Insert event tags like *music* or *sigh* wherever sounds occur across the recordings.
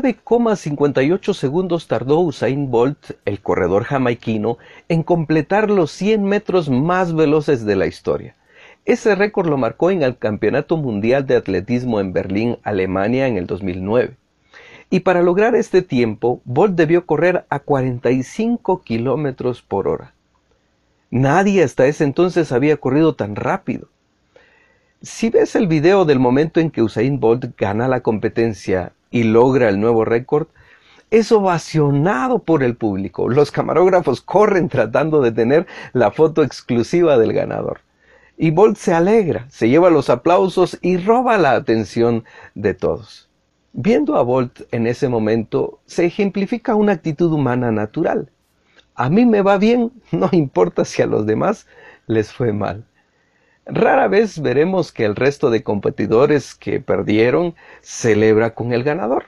9,58 segundos tardó Usain Bolt, el corredor jamaiquino, en completar los 100 metros más veloces de la historia. Ese récord lo marcó en el Campeonato Mundial de Atletismo en Berlín, Alemania, en el 2009. Y para lograr este tiempo, Bolt debió correr a 45 kilómetros por hora. Nadie hasta ese entonces había corrido tan rápido. Si ves el video del momento en que Usain Bolt gana la competencia y logra el nuevo récord, es ovacionado por el público. Los camarógrafos corren tratando de tener la foto exclusiva del ganador. Y Bolt se alegra, se lleva los aplausos y roba la atención de todos. Viendo a Bolt en ese momento, se ejemplifica una actitud humana natural. A mí me va bien, *laughs* no importa si a los demás les fue mal. Rara vez veremos que el resto de competidores que perdieron celebra con el ganador.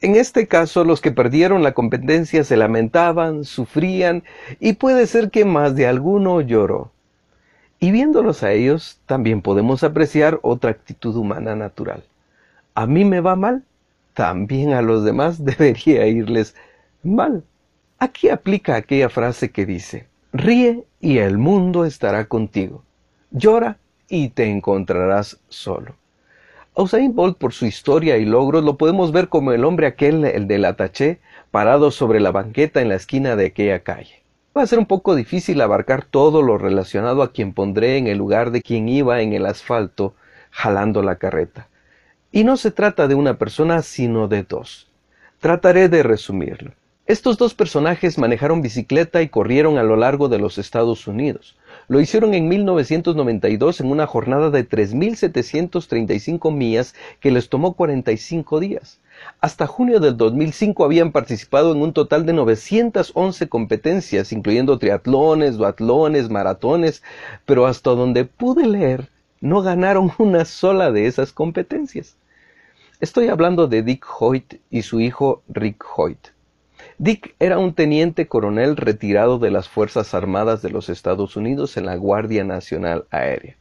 En este caso, los que perdieron la competencia se lamentaban, sufrían y puede ser que más de alguno lloró. Y viéndolos a ellos, también podemos apreciar otra actitud humana natural. A mí me va mal, también a los demás *laughs* debería irles mal. Aquí aplica aquella frase que dice, ríe y el mundo estará contigo llora y te encontrarás solo. A Usain Bolt por su historia y logros lo podemos ver como el hombre aquel, el del ataché, parado sobre la banqueta en la esquina de aquella calle. Va a ser un poco difícil abarcar todo lo relacionado a quien pondré en el lugar de quien iba en el asfalto jalando la carreta. Y no se trata de una persona, sino de dos. Trataré de resumirlo. Estos dos personajes manejaron bicicleta y corrieron a lo largo de los Estados Unidos. Lo hicieron en 1992 en una jornada de 3.735 millas que les tomó 45 días. Hasta junio del 2005 habían participado en un total de 911 competencias, incluyendo triatlones, duatlones, maratones, pero hasta donde pude leer, no ganaron *laughs* una sola de esas competencias. Estoy hablando de Dick Hoyt y su hijo Rick Hoyt. Dick era un teniente coronel retirado de las Fuerzas Armadas de los Estados Unidos en la Guardia Nacional Aérea.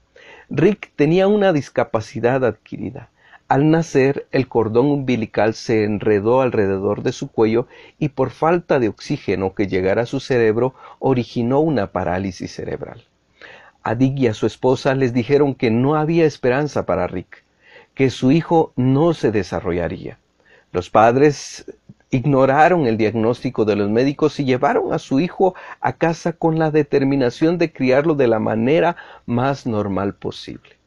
Rick tenía una discapacidad adquirida. Al nacer, el cordón umbilical se enredó alrededor de su cuello y por falta de oxígeno que llegara a su cerebro originó una parálisis cerebral. A Dick y a su esposa les dijeron que no había esperanza para Rick, que su hijo no se desarrollaría. Los padres ignoraron el diagnóstico de los médicos y llevaron a su hijo a casa con la determinación de criarlo de la manera más normal posible.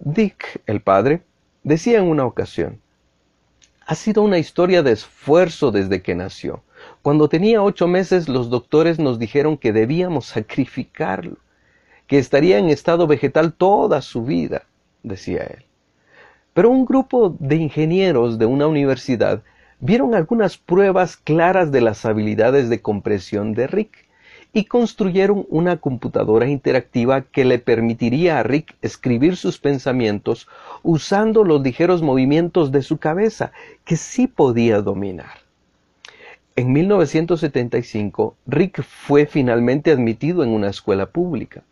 Dick, el padre, decía en una ocasión, ha sido una historia de esfuerzo desde que nació. Cuando tenía ocho meses los doctores nos dijeron que debíamos sacrificarlo, que estaría en estado vegetal toda su vida, decía él. Pero un grupo de ingenieros de una universidad vieron algunas pruebas claras de las habilidades de compresión de Rick y construyeron una computadora interactiva que le permitiría a Rick escribir sus pensamientos usando los ligeros movimientos de su cabeza que sí podía dominar. En 1975, Rick fue finalmente admitido en una escuela pública.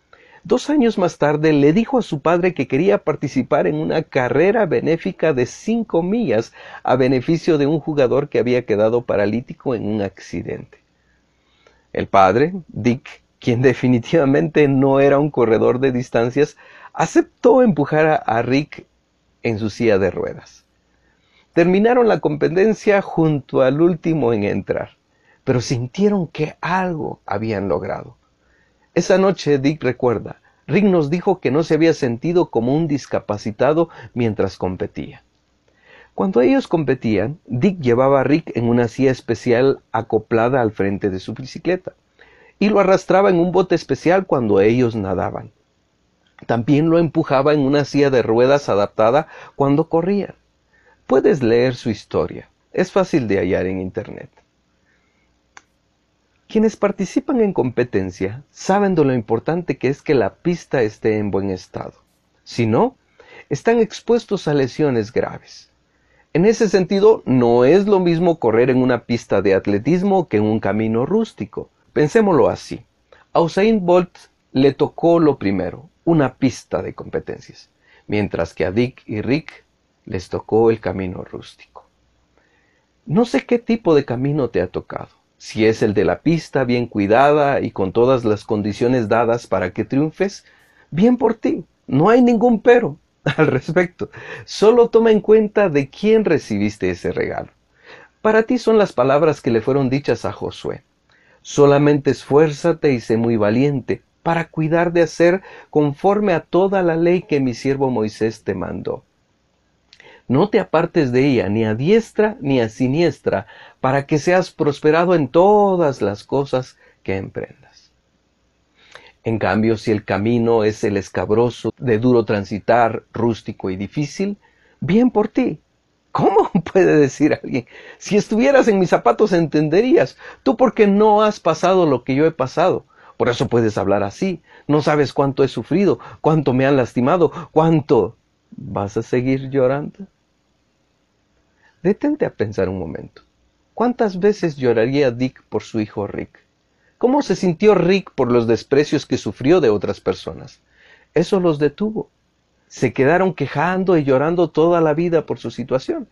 Dos años más tarde le dijo a su padre que quería participar en una carrera benéfica de cinco millas a beneficio de un jugador que había quedado paralítico en un accidente. El padre, Dick, quien *laughs* definitivamente no era un corredor de distancias, aceptó empujar a, Rick en su silla de ruedas. Terminaron la competencia junto al último en entrar, pero sintieron que algo habían logrado. Esa noche Dick recuerda, Rick nos dijo que no se había sentido como un discapacitado mientras competía. Cuando ellos competían, Dick llevaba a Rick en una silla especial acoplada al frente de su bicicleta y lo arrastraba en un bote especial cuando ellos nadaban. También lo empujaba en una silla de ruedas adaptada cuando corrían. Puedes leer su historia. Es fácil de hallar en Internet. Quienes participan en competencia saben de lo importante que es que la pista esté en buen estado. Si no, están expuestos a lesiones graves. En ese sentido, no es lo mismo correr en una pista de atletismo que en un camino rústico. Pensémoslo así. A Usain Bolt le tocó lo primero, una pista de competencias, mientras que a Dick y Rick les tocó el camino rústico. No sé qué tipo de camino te ha tocado. Si es el de la pista bien cuidada y con todas las condiciones dadas para que triunfes, bien por ti. No hay ningún pero *laughs* al respecto. Solo toma en cuenta de quién recibiste ese regalo. Para ti son las palabras que le fueron dichas a Josué. Solamente esfuérzate y sé muy valiente para cuidar de hacer conforme a toda la ley que mi siervo Moisés te mandó. No te apartes de ella ni a diestra ni a siniestra, para que seas prosperado en todas las cosas que emprendas. En cambio, si el camino es el escabroso, de duro transitar, rústico y difícil, bien por ti. ¿Cómo *laughs* puede decir alguien? Si estuvieras en mis zapatos entenderías. Tú porque no has pasado lo que yo he pasado. Por eso puedes hablar así. No sabes cuánto he sufrido, cuánto me han lastimado, cuánto... ¿Vas a seguir llorando? Detente a pensar un momento. ¿Cuántas veces lloraría Dick por su hijo Rick? ¿Cómo se sintió Rick por los desprecios que sufrió de otras personas? Eso los detuvo. Se quedaron quejando y llorando toda la vida por su situación.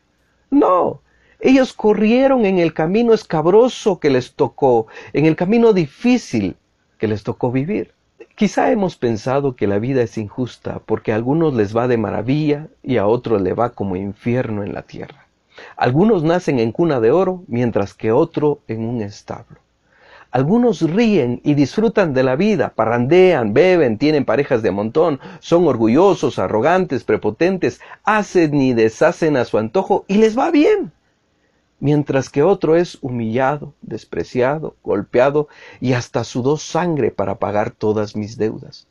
No, ellos corrieron en el camino escabroso que les tocó, en el camino difícil que les tocó vivir. Quizá hemos pensado que la vida es injusta porque a algunos les va de maravilla y a otros le va como infierno en la tierra. Algunos nacen en cuna de oro, mientras que otro en un establo. Algunos ríen y disfrutan de la vida, parrandean, beben, tienen parejas de montón, son orgullosos, arrogantes, prepotentes, hacen y deshacen a su antojo y les va bien. Mientras que otro es humillado, despreciado, golpeado y hasta sudó sangre para pagar todas mis deudas.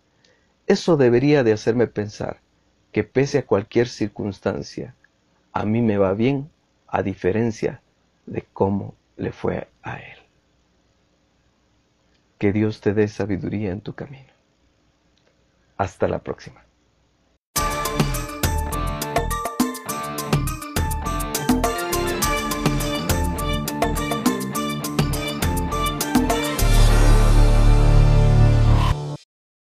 Eso debería de hacerme pensar que pese a cualquier circunstancia, a mí me va bien a diferencia de cómo le fue a él. Que Dios te dé sabiduría en tu camino. Hasta la próxima.